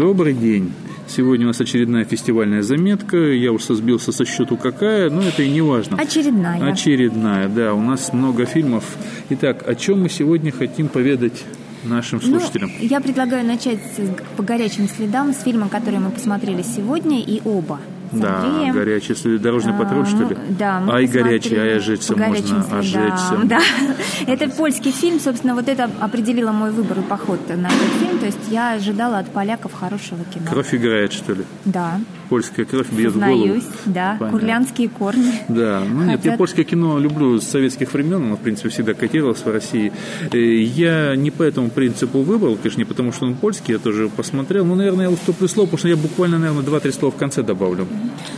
Добрый день. Сегодня у нас очередная фестивальная заметка. Я уж сбился со счету какая, но это и не важно. Очередная. Очередная, да. У нас много фильмов. Итак, о чем мы сегодня хотим поведать нашим ну, слушателям? Ну, я предлагаю начать по горячим следам с фильма, который мы посмотрели сегодня, и оба. Да, горячий след, дорожный патруль, что ли? Да. Ай горячий, ай ожечься можно, ожечься. Да, это польский фильм, собственно, вот это определило мой выбор и поход на этот фильм, то есть я ожидала от поляков хорошего кино. Кровь играет, что ли? Да. Польская кровь бьет Сознаюсь, в голову. да, Понятно. курлянские корни. Да, ну нет, я польское кино люблю с советских времен, оно, в принципе, всегда котировалось в России. Э, я не по этому принципу выбрал, конечно, не потому, что он польский, я тоже посмотрел, но, наверное, я уступлю слово, потому что я буквально, наверное, два-три слова в конце добавлю.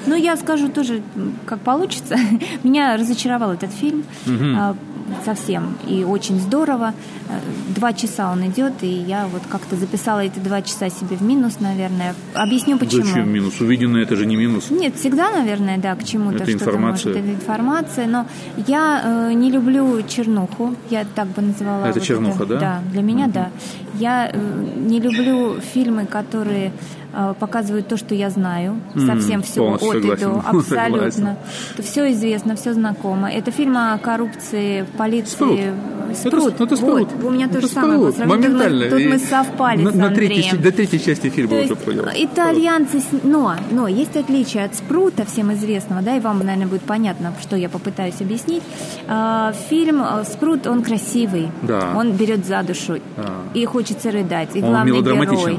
Ну, я скажу тоже, как получится. Меня разочаровал этот фильм. Угу совсем и очень здорово. Э, два часа он идет, и я вот как-то записала эти два часа себе в минус, наверное. Объясню почему. Зачем минус? Увиденное это же не минус. Нет, всегда, наверное, да, к чему-то это информация. Может, это информация, но я э, не люблю чернуху, я так бы называла. Это вот чернуха, это. да? Да, для меня угу. да. Я э, не люблю фильмы, которые Э, показывают то, что я знаю, совсем mm, все от и до, абсолютно. Это все известно, все знакомо. Это фильм о коррупции, полиции. Спрут. Это, это спрут. Вот, у меня это то же самое было. Моментально. Тут мы, тут мы совпали на, с на третьей, До третьей части фильма то уже понял. Итальянцы, но, но есть отличие от спрута, всем известного, да, и вам, наверное, будет понятно, что я попытаюсь объяснить. А, фильм э, Спрут, он красивый, да. он берет за душу, а. и хочется рыдать, и он главный герой.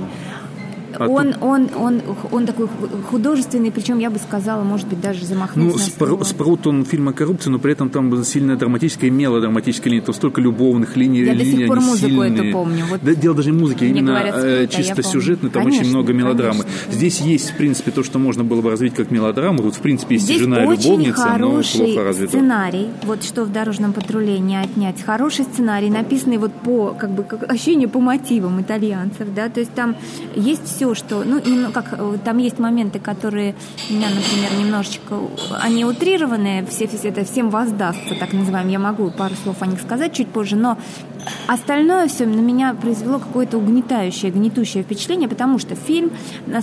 А он, он, он, он такой художественный, причем я бы сказала, может быть, даже замахнулся. Ну, Спр- Спрут, он фильм о коррупции, но при этом там сильная драматическая и мелодраматическая линия, там столько любовных линий. Я линий, до сих пор музыку сильные. эту помню. Вот да, дело даже не музыки, именно говорят, э, чисто а сюжетный, там конечно, очень много мелодрамы. Конечно. Здесь есть, в принципе, то, что можно было бы развить как мелодраму. Вот, в принципе, есть Здесь жена очень любовница, но плохо развита. сценарий, вот что в «Дорожном патруле» не отнять. Хороший сценарий, написанный вот по, как бы, как ощущение по мотивам итальянцев, да, то есть там есть все, что, ну, ну, как э, там есть моменты, которые меня, например, немножечко, они утрированные, все, все это всем воздастся, так называем. Я могу пару слов о них сказать чуть позже, но остальное все на меня произвело какое-то угнетающее, гнетущее впечатление, потому что фильм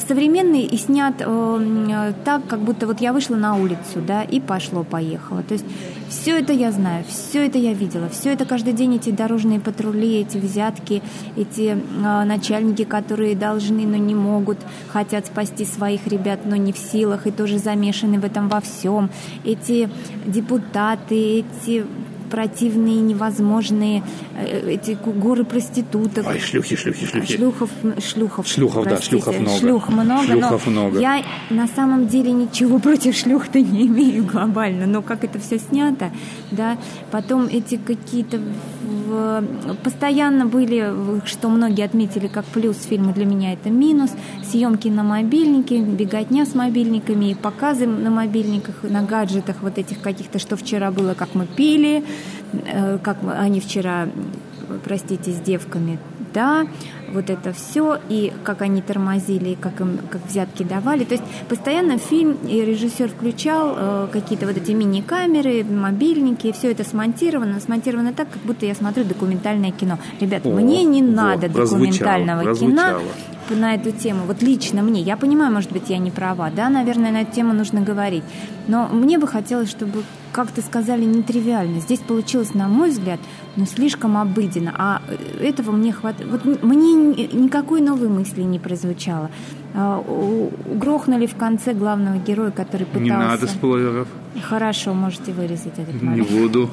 современный и снят э, так, как будто вот я вышла на улицу, да, и пошло-поехало. То есть все это я знаю, все это я видела, все это каждый день эти дорожные патрули, эти взятки, эти э, начальники, которые должны, но не могут, хотят спасти своих ребят, но не в силах, и тоже замешаны в этом во всем. Эти депутаты, эти противные, невозможные, э, эти горы проституток. Ой, шлюхи, шлюхи, шлюхи. Шлюхов, шлюхов. Шлюхов, простите. да, шлюхов много. Шлюх много, шлюхов но много. я на самом деле ничего против шлюх-то не имею глобально, но как это все снято, да, потом эти какие-то постоянно были, что многие отметили как плюс фильма для меня это минус, съемки на мобильнике, беготня с мобильниками и показы на мобильниках, на гаджетах вот этих каких-то, что вчера было, как мы пили, э, как они вчера, простите, с девками да, вот это все, и как они тормозили, как им как взятки давали. То есть постоянно фильм и режиссер включал э, какие-то вот эти мини-камеры, мобильники, все это смонтировано, смонтировано так, как будто я смотрю документальное кино. Ребят, О, мне не вот, надо документального прозвучало, кино на эту тему, вот лично мне, я понимаю, может быть, я не права, да, наверное, на эту тему нужно говорить, но мне бы хотелось, чтобы как то сказали, нетривиально. Здесь получилось, на мой взгляд, но слишком обыденно. А этого мне хватает. Вот мне никакой новой мысли не прозвучало. А, грохнули в конце главного героя, который пытался... Не надо спойлеров. Хорошо, можете вырезать этот момент. Не буду.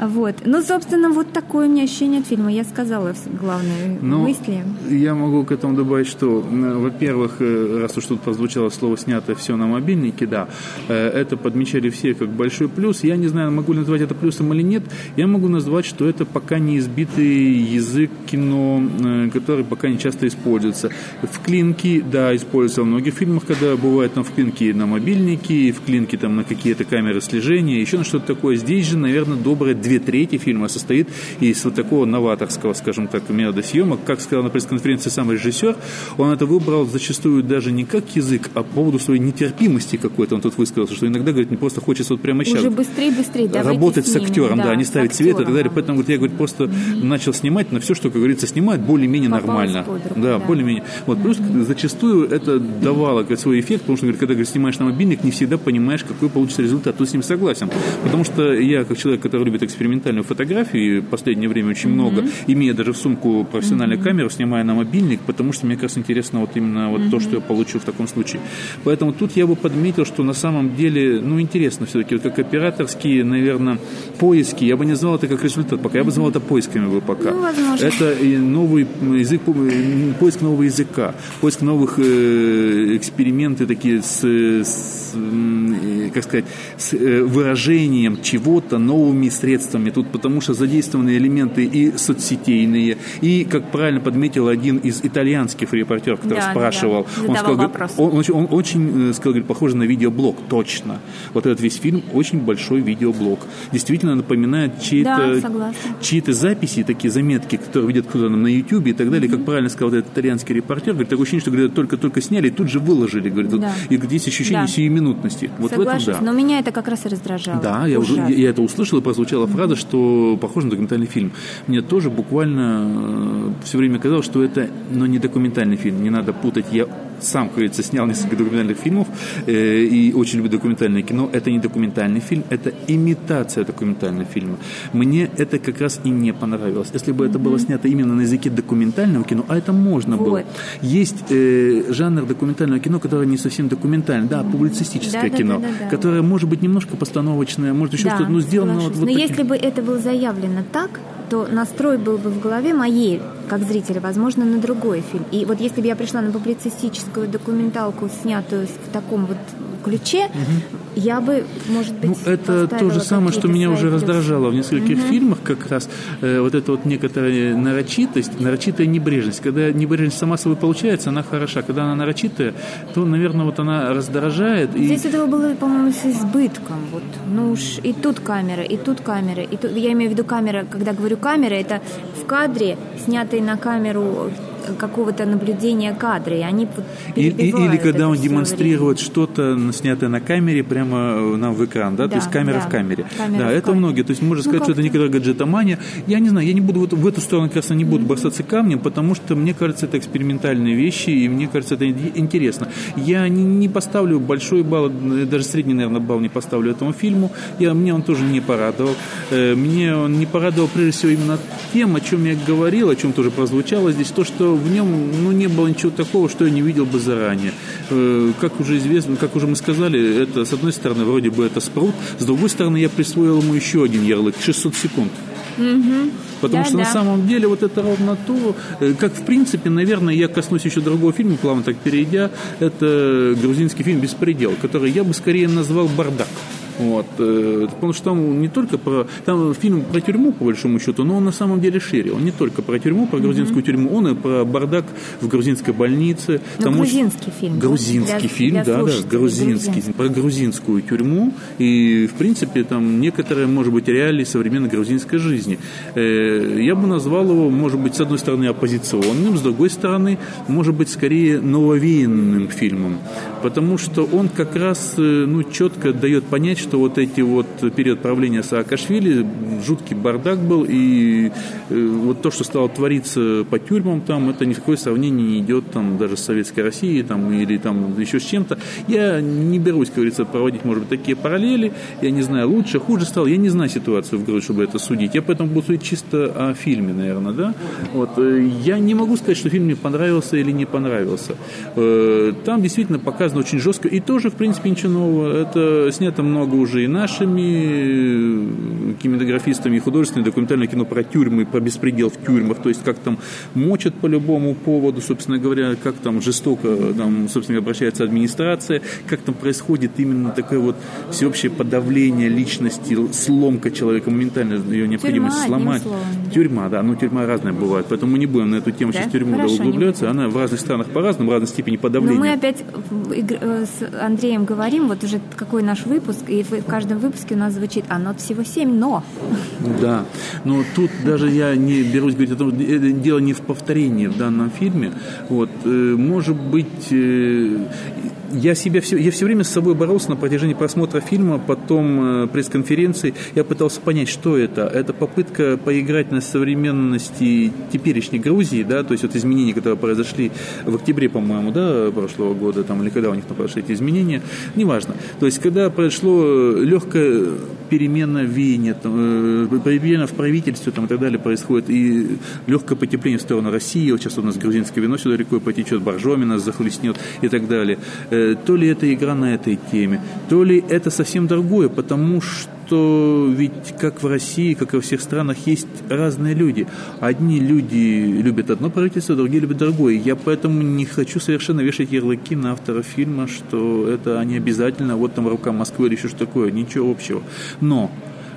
Вот. Ну, собственно, вот такое у меня ощущение от фильма. Я сказала главные ну, мысли. Я могу к этому добавить, что, во-первых, э, раз уж тут прозвучало слово «снято все на мобильнике», да, э, это подмечали все как большой плюс. Я не знаю, могу ли назвать это плюсом или нет. Я могу назвать, что это пока не избитый язык кино, э, который пока не часто используется. В клинке, да, используется во многих фильмах, когда бывает там в клинке на мобильнике, в клинке там на какие-то камеры слежения, еще на что-то такое. Здесь же наверное, добрые две трети фильма состоит из вот такого новаторского, скажем так, метода съемок. Как сказал на пресс-конференции сам режиссер, он это выбрал зачастую даже не как язык, а по поводу своей нетерпимости какой-то. Он тут высказался, что иногда, говорит, не просто хочется вот прямо сейчас. Уже быстрее, быстрее, Работать с, с актером, да, да не ставить свет и так далее. Поэтому, говорит, я, говорит, просто mm-hmm. начал снимать, но все, что, как говорится, снимать более-менее нормально. Руку, да, да, более-менее. Вот, mm-hmm. плюс зачастую это давало говорит, свой эффект, потому что, говорит, когда говорит, снимаешь на мобильник, не всегда понимаешь, какой получится результат. Тут с ним согласен. Потому что я, как человек, который любит экспериментальную фотографию, и в последнее время очень mm-hmm. много, имея даже в сумку профессиональную mm-hmm. камеру, снимая на мобильник, потому что мне кажется интересно вот именно вот mm-hmm. то, что я получу в таком случае. Поэтому тут я бы подметил, что на самом деле, ну, интересно все-таки, вот как операторские, наверное, поиски, я бы не назвал это как результат пока, я бы назвал это поисками бы пока. Ну, возможно. Это новый язык, поиск нового языка, поиск новых э, эксперименты такие с, с как сказать, с э, выражением чего-то новыми средствами. Тут потому что задействованы элементы и соцсетейные, и, как правильно подметил один из итальянских репортеров, который да, спрашивал, да, он, сказал, он, он, он очень э, сказал, говорит, похоже на видеоблог, точно. Вот этот весь фильм очень большой видеоблог. Действительно напоминает чьи-то, да, чьи-то записи, такие заметки, которые видят кто-то на YouTube и так далее. Mm-hmm. Как правильно сказал этот итальянский репортер, говорит, такое ощущение, что говорит, только-только сняли и тут же выложили. Говорит, да. вот, и здесь ощущение да. сиюминутности. Вот Соглашусь, в этом, да. но меня это как раз и раздражало. Да, я, уже, я, я это услышал, и прозвучала mm-hmm. фраза, что похоже на документальный фильм. Мне тоже буквально э, все время казалось, что это но не документальный фильм. Не надо путать. Я сам, как говорится, снял несколько документальных фильмов э, и очень люблю документальное кино. Это не документальный фильм, это имитация документального фильма. Мне это как раз и не понравилось. Если бы mm-hmm. это было снято именно на языке документального кино, а это можно вот. было. Есть э, жанр документального кино, которое не совсем документальное, да, публицистическое да, кино, да, да, да, да. которое может быть немножко постановочное, может еще да, что-то, но сделано вот, вот Но таким. если бы это было заявлено так, то настрой был бы в голове моей, как зрителя, возможно, на другой фильм. И вот если бы я пришла на публицистическую документалку, снятую в таком вот ключе, угу. я бы, может быть, ну, это то же самое, что меня уже раздражало в нескольких угу. фильмах, как раз э, вот эта вот некоторая нарочитость, нарочитая небрежность. Когда небрежность сама собой получается, она хороша. Когда она нарочитая, то, наверное, вот она раздражает. Здесь и... этого было, по-моему, с избытком. Вот. Ну уж и тут камера, и тут камера. И тут, я имею в виду камера, когда говорю камера, это в кадре, снятый на камеру какого-то наблюдения кадра, и они и, Или когда он демонстрирует что-то, снятое на камере, прямо э, нам в экран, да, да то есть камера да, в камере. Камера да, в это камере. многие, то есть можно ну, сказать, ну, что это некоторая гаджетомания. Я не знаю, я не буду вот в эту сторону, как раз, не буду mm-hmm. бросаться камнем, потому что мне кажется, это экспериментальные вещи, и мне кажется, это интересно. Я не, не поставлю большой балл, даже средний, наверное, балл не поставлю этому фильму. Я, мне он тоже не порадовал. Э, мне он не порадовал, прежде всего, именно тем, о чем я говорил, о чем тоже прозвучало здесь, то, что в нем ну, не было ничего такого, что я не видел бы заранее. Э, как уже известно, как уже мы сказали, это с одной стороны вроде бы это спрут, с другой стороны я присвоил ему еще один ярлык 600 секунд. Угу. Потому да, что да. на самом деле вот это ровно то, э, как в принципе, наверное, я коснусь еще другого фильма, плавно так перейдя, это грузинский фильм «Беспредел», который я бы скорее назвал «Бардак». Вот, э, потому что там не только про... Там фильм про тюрьму, по большому счету, но он на самом деле шире. Он не только про тюрьму, про грузинскую mm-hmm. тюрьму, он и про бардак в грузинской больнице. Но там грузинский очень... фильм. Грузинский для, фильм, для да, да, грузинский. Грузинский. Про грузинскую тюрьму. И, в принципе, там некоторые, может быть, реалии современной грузинской жизни. Э, я бы назвал его, может быть, с одной стороны, оппозиционным, с другой стороны, может быть, скорее нововеянным фильмом. Потому что он как раз, э, ну, четко дает понять, что вот эти вот период правления Саакашвили жуткий бардак был, и э, вот то, что стало твориться по тюрьмам там, это ни в какое сравнение не идет там даже с Советской Россией там, или там еще с чем-то. Я не берусь, как говорится, проводить, может быть, такие параллели. Я не знаю, лучше, хуже стало. Я не знаю ситуацию в Грузии, чтобы это судить. Я поэтому буду судить чисто о фильме, наверное, да. Вот. Э, я не могу сказать, что фильм мне понравился или не понравился. Там действительно показано очень жестко. И тоже, в принципе, ничего нового. Это снято много уже и нашими кинематографистами, и художественное документальное кино про тюрьмы, про беспредел в тюрьмах, то есть как там мочат по любому поводу, собственно говоря, как там жестоко там, собственно, обращается администрация, как там происходит именно такое вот всеобщее подавление личности, сломка человека, моментально ее необходимость тюрьма, сломать. Тюрьма, да, ну тюрьма разная бывает, поэтому мы не будем на эту тему да? сейчас тюрьму Хорошо, углубляться, она в разных странах по-разному, в разной степени подавления. Но мы опять э, с Андреем говорим, вот уже какой наш выпуск, и в каждом выпуске у нас звучит, а нот всего семь, но. Да, но тут даже я не берусь говорить о том, это дело не в повторении в данном фильме. Вот, э, может быть, э, я себя все, я все время с собой боролся на протяжении просмотра фильма, потом э, пресс-конференции. Я пытался понять, что это. Это попытка поиграть на современности теперешней Грузии, да, то есть вот изменения, которые произошли в октябре, по-моему, да, прошлого года, там, или когда у них там произошли эти изменения, неважно. То есть, когда произошло легкое перемена веяния, там, э, перемена в правительстве там, и так далее происходит, и легкое потепление в сторону России, вот сейчас у нас грузинское вино сюда рекой потечет, боржоми нас захлестнет и так далее. Э, то ли это игра на этой теме, то ли это совсем другое, потому что ведь как в России, как и во всех странах есть разные люди. Одни люди любят одно правительство, другие любят другое. Я поэтому не хочу совершенно вешать ярлыки на автора фильма, что это они обязательно, вот там рука Москвы или еще что такое, ничего общего. Но,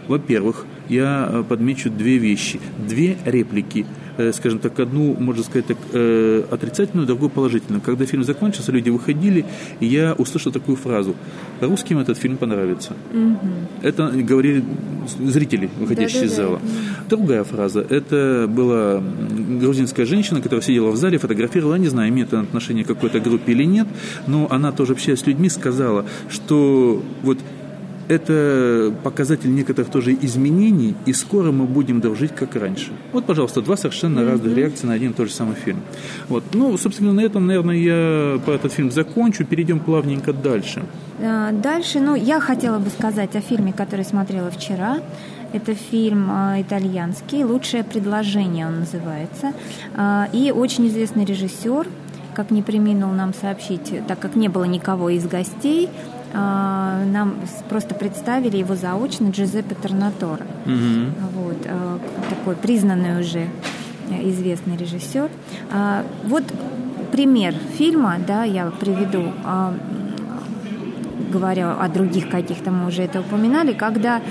во-первых, я подмечу две вещи, две реплики – Э, скажем так, одну, можно сказать так, э, отрицательную, другую положительную. Когда фильм закончился, люди выходили, и я услышал такую фразу. Русским этот фильм понравится. Угу. Это говорили зрители, выходящие да, да, из зала. Да. Другая фраза. Это была грузинская женщина, которая сидела в зале, фотографировала, не знаю, имеет отношение к какой-то группе или нет, но она тоже общаясь с людьми сказала, что вот это показатель некоторых тоже изменений, и скоро мы будем дружить как раньше. Вот, пожалуйста, два совершенно mm-hmm. разных реакции на один и тот же самый фильм. Вот. Ну, собственно, на этом, наверное, я про этот фильм закончу. Перейдем плавненько дальше. А, дальше, ну, я хотела бы сказать о фильме, который смотрела вчера. Это фильм э, итальянский «Лучшее предложение» он называется. Э, и очень известный режиссер, как не приминул нам сообщить, так как не было никого из гостей, а, нам просто представили его заочно Джузеппе Торнаторо. Угу. Вот, а, такой признанный уже э, известный режиссер. А, вот пример фильма, да, я приведу, говоря о других каких-то, мы уже это упоминали, когда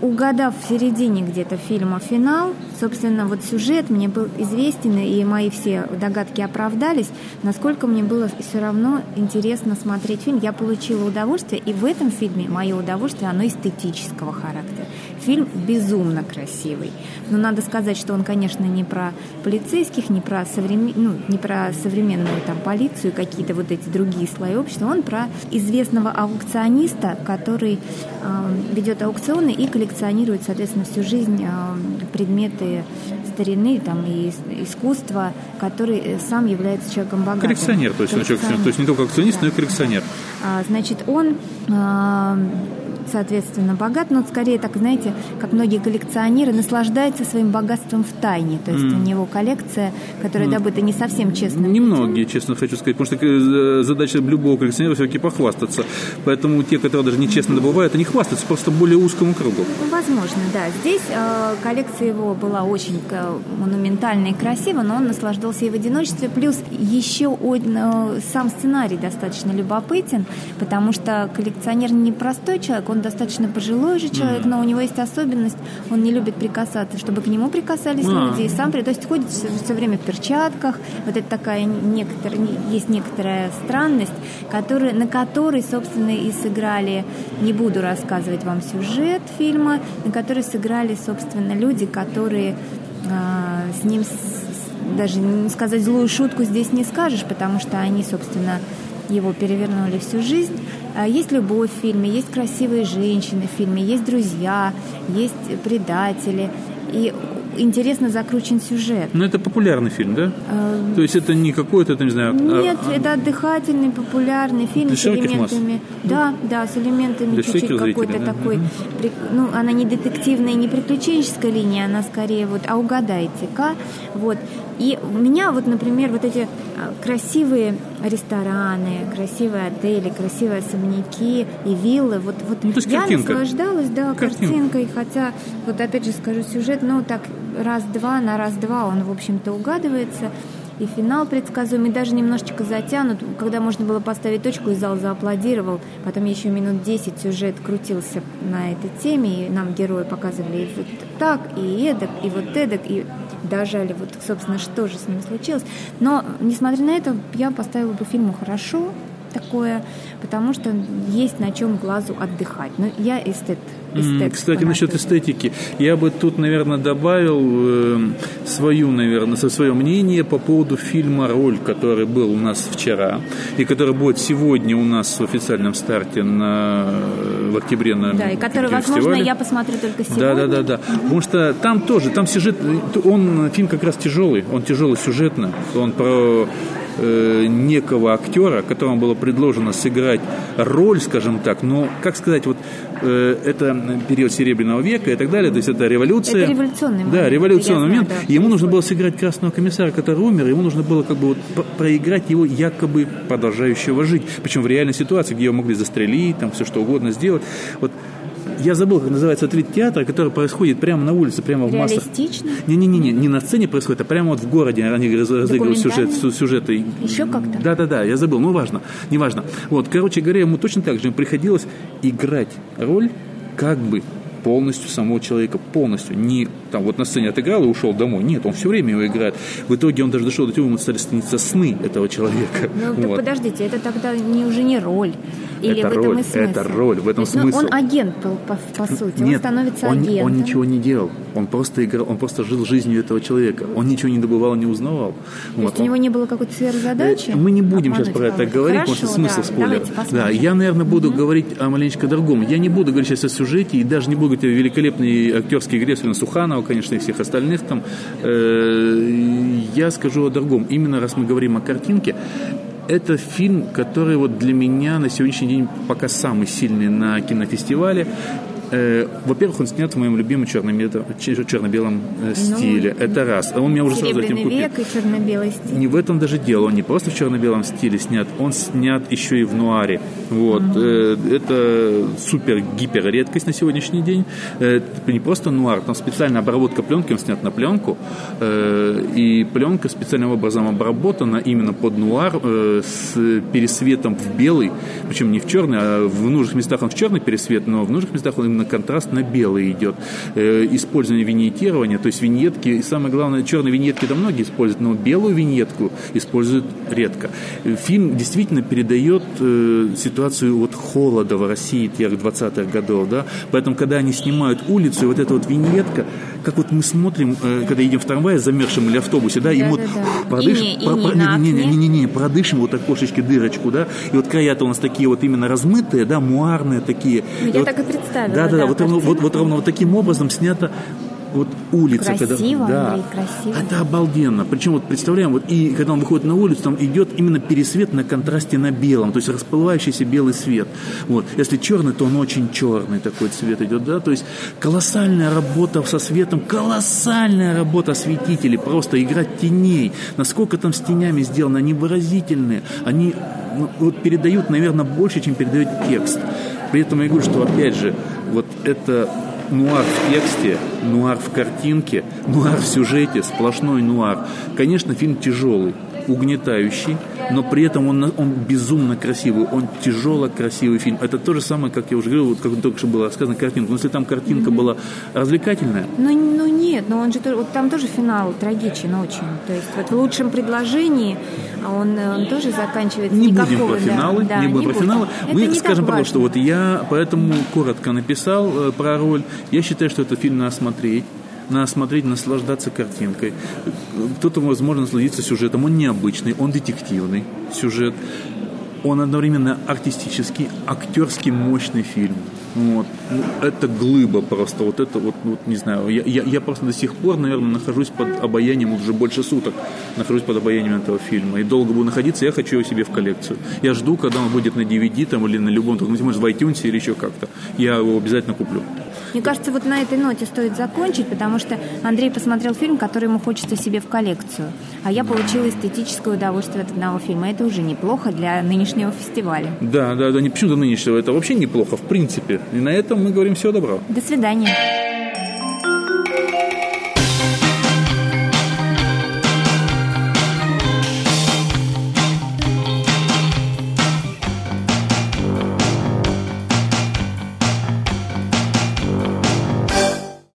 угадав в середине где-то фильма финал, собственно, вот сюжет мне был известен, и мои все догадки оправдались, насколько мне было все равно интересно смотреть фильм. Я получила удовольствие, и в этом фильме мое удовольствие, оно эстетического характера. Фильм безумно красивый. Но надо сказать, что он, конечно, не про полицейских, не про, современ... ну, не про современную там, полицию, какие-то вот эти другие слои общества. Он про известного аукциониста, который э, ведет аукционы и коллекционирует, соответственно, всю жизнь э, предметы старины там, и искусства, который э, сам является человеком богатым. Коллекционер, то есть, коллекционер. Человек, то есть не только акционист, да. но и коллекционер. А, значит, он а, соответственно, богат, но скорее, так знаете, как многие коллекционеры, наслаждается своим богатством в тайне. То есть mm. у него коллекция, которая mm. добыта не совсем честно. Немногие, честно хочу сказать, потому что э, задача любого коллекционера все-таки похвастаться. Поэтому те, которые даже нечестно добывают, они хвастаются просто более узкому кругу. Ну, возможно, да. Здесь э, коллекция его была очень э, монументальная и красива, но он наслаждался и в одиночестве. Плюс еще он, э, сам сценарий достаточно любопытен, потому что коллекционер не простой человек, он достаточно пожилой же человек, mm-hmm. но у него есть особенность, он не любит прикасаться, чтобы к нему прикасались mm-hmm. люди, и сам, то есть ходит все, все время в перчатках, вот это такая некоторая, есть некоторая странность, который, на которой, собственно, и сыграли, не буду рассказывать вам сюжет фильма, на которой сыграли, собственно, люди, которые э, с ним даже не сказать злую шутку здесь не скажешь, потому что они, собственно, его перевернули всю жизнь. А, есть любовь в фильме, есть красивые женщины в фильме, есть друзья, есть предатели. И интересно закручен сюжет. Но это популярный фильм, да? Э, То есть это не какой-то, не знаю... А, Нет, а, это отдыхательный, популярный фильм с элементами... Масс. Да, да, с элементами чуть-чуть какой-то да? такой... Угу. Ну, она не детективная, не приключенческая линия, она скорее вот «А угадайте-ка». Вот. И у меня вот, например, вот эти а, красивые рестораны, красивые отели, красивые особняки и виллы. Вот, вот ну, я картинка. наслаждалась, да, картинка. картинкой, хотя, вот опять же скажу сюжет, ну так раз-два на раз-два он, в общем-то, угадывается и финал предсказуемый, даже немножечко затянут, когда можно было поставить точку, и зал зааплодировал. Потом еще минут 10 сюжет крутился на этой теме, и нам герои показывали и вот так, и эдак, и вот эдак, и дожали, вот, собственно, что же с ним случилось. Но, несмотря на это, я поставила бы фильму хорошо, такое, потому что есть на чем глазу отдыхать. Но я эстет. Эстет Кстати, насчет эстетики, я бы тут, наверное, добавил э, свою, наверное, свое мнение по поводу фильма «Роль», который был у нас вчера и который будет сегодня у нас в официальном старте на, в октябре на Да, и который, возможно, я посмотрю только сегодня. Да, да, да, да. Потому что там тоже, там сюжет, он фильм как раз тяжелый, он тяжелый сюжетно, он про э, некого актера, которому было предложено сыграть роль, скажем так, но, как сказать, вот э, это период Серебряного века и так далее, то есть это революция. Это революционный момент. Да, революционный момент. Знаю, да, ему нужно было сыграть красного комиссара, который умер, ему нужно было как бы вот проиграть его якобы продолжающего жить. Причем в реальной ситуации, где его могли застрелить, там все что угодно сделать. Вот я забыл, как называется этот вид театра, который происходит прямо на улице, прямо в массах. Не-не-не, не на сцене происходит, а прямо вот в городе они разыгрывают сюжет, сюжеты. Еще как-то? Да-да-да, я забыл, ну важно, неважно. Вот, короче говоря, ему точно так же приходилось играть роль как бы полностью самого человека, полностью. Не там вот на сцене отыграл и ушел домой. Нет, он все время его играет. В итоге он даже дошел до того, ему стали сниться сны этого человека. Ну, вот. подождите, это тогда не, уже не роль. Или это в этом роль, и смысл? это роль, в этом есть, ну, смысл. он агент, по, по, по сути, Нет, он становится он, агентом. он ничего не делал, он просто играл, он просто жил жизнью этого человека, он ничего не добывал, не узнавал. То вот, есть у него не было какой-то сверхзадачи? Мы не будем сейчас про это говорить, Хорошо, потому что смысл да, спойлер. Да, я, наверное, буду угу. говорить о маленечко другом. Я не буду говорить сейчас о сюжете, и даже не буду говорить о великолепной актерской игре Сулина Суханова, конечно, и всех остальных там. Э, я скажу о другом. Именно раз мы говорим о картинке, это фильм, который вот для меня на сегодняшний день пока самый сильный на кинофестивале. Э, во-первых, он снят в моем любимом черно-белом э, ну, стиле. Ну, это раз. Он меня уже сразу этим купил. век и черно-белый стиль. Не в этом даже дело. Он не просто в черно-белом стиле снят, он снят еще и в нуаре. Вот. Угу. Это супер-гипер редкость на сегодняшний день. Это не просто нуар, там специальная обработка пленки, он снят на пленку. И пленка специальным образом обработана именно под нуар с пересветом в белый, причем не в черный, а в нужных местах он в черный пересвет, но в нужных местах он именно контраст на белый идет. Э, использование виньетирования, то есть виньетки, и самое главное, черные виньетки да многие используют, но белую виньетку используют редко. Фильм действительно передает э, ситуацию вот холода в России тех 20-х годов, да, поэтому, когда они снимают улицу, вот эта вот виньетка, как вот мы смотрим, э, когда едем в трамвае замерзшем или автобусе, да, и да, вот да, да. продышим, и не, про, и про, не, не, не, не, не, не, продышим вот окошечки дырочку, да, и вот края-то у нас такие вот именно размытые, да, муарные такие. Ну, я вот, так и представила. Да, да, да, вот, ровно, вот, вот ровно вот таким образом снято вот улица. Красиво, когда, Андрей, да, красиво. Это обалденно. Причем вот представляем, вот и когда он выходит на улицу, там идет именно пересвет на контрасте на белом, то есть расплывающийся белый свет. Вот. Если черный, то он очень черный такой цвет идет, да, то есть колоссальная работа со светом, колоссальная работа осветителей, просто играть теней. Насколько там с тенями сделано, они выразительные, они ну, вот передают, наверное, больше, чем передает текст. При этом я говорю, что опять же, вот это нуар в тексте, нуар в картинке, нуар в сюжете, сплошной нуар. Конечно, фильм тяжелый, угнетающий, но при этом он, он безумно красивый, он тяжело красивый фильм. Это то же самое, как я уже говорил, вот как только что было сказано, картинка. Но если там картинка mm-hmm. была развлекательная... Ну, ну нет, но он же вот там тоже финал трагичен очень. То есть вот в лучшем предложении он, он тоже заканчивается Не никакого, будем про финалы, да, не будем не про финалы. Мы не скажем просто, что вот я поэтому коротко написал э, про роль. Я считаю, что этот фильм надо смотреть надо смотреть, наслаждаться картинкой. Кто-то, возможно, насладиться сюжетом. Он необычный, он детективный сюжет. Он одновременно артистический, актерский мощный фильм. Вот. Ну, это глыба просто. Вот это вот, вот не знаю. Я, я, я просто до сих пор, наверное, нахожусь под обаянием уже больше суток. Нахожусь под обаянием этого фильма. И долго буду находиться, я хочу его себе в коллекцию. Я жду, когда он будет на DVD там, или на любом, может, в iTunes или еще как-то. Я его обязательно куплю. Мне кажется, вот на этой ноте стоит закончить, потому что Андрей посмотрел фильм, который ему хочется себе в коллекцию. А я получила эстетическое удовольствие от одного фильма. Это уже неплохо для нынешнего фестиваля. Да, да, да, не почему-то нынешнего. Это вообще неплохо, в принципе. И на этом мы говорим всего доброго. До свидания.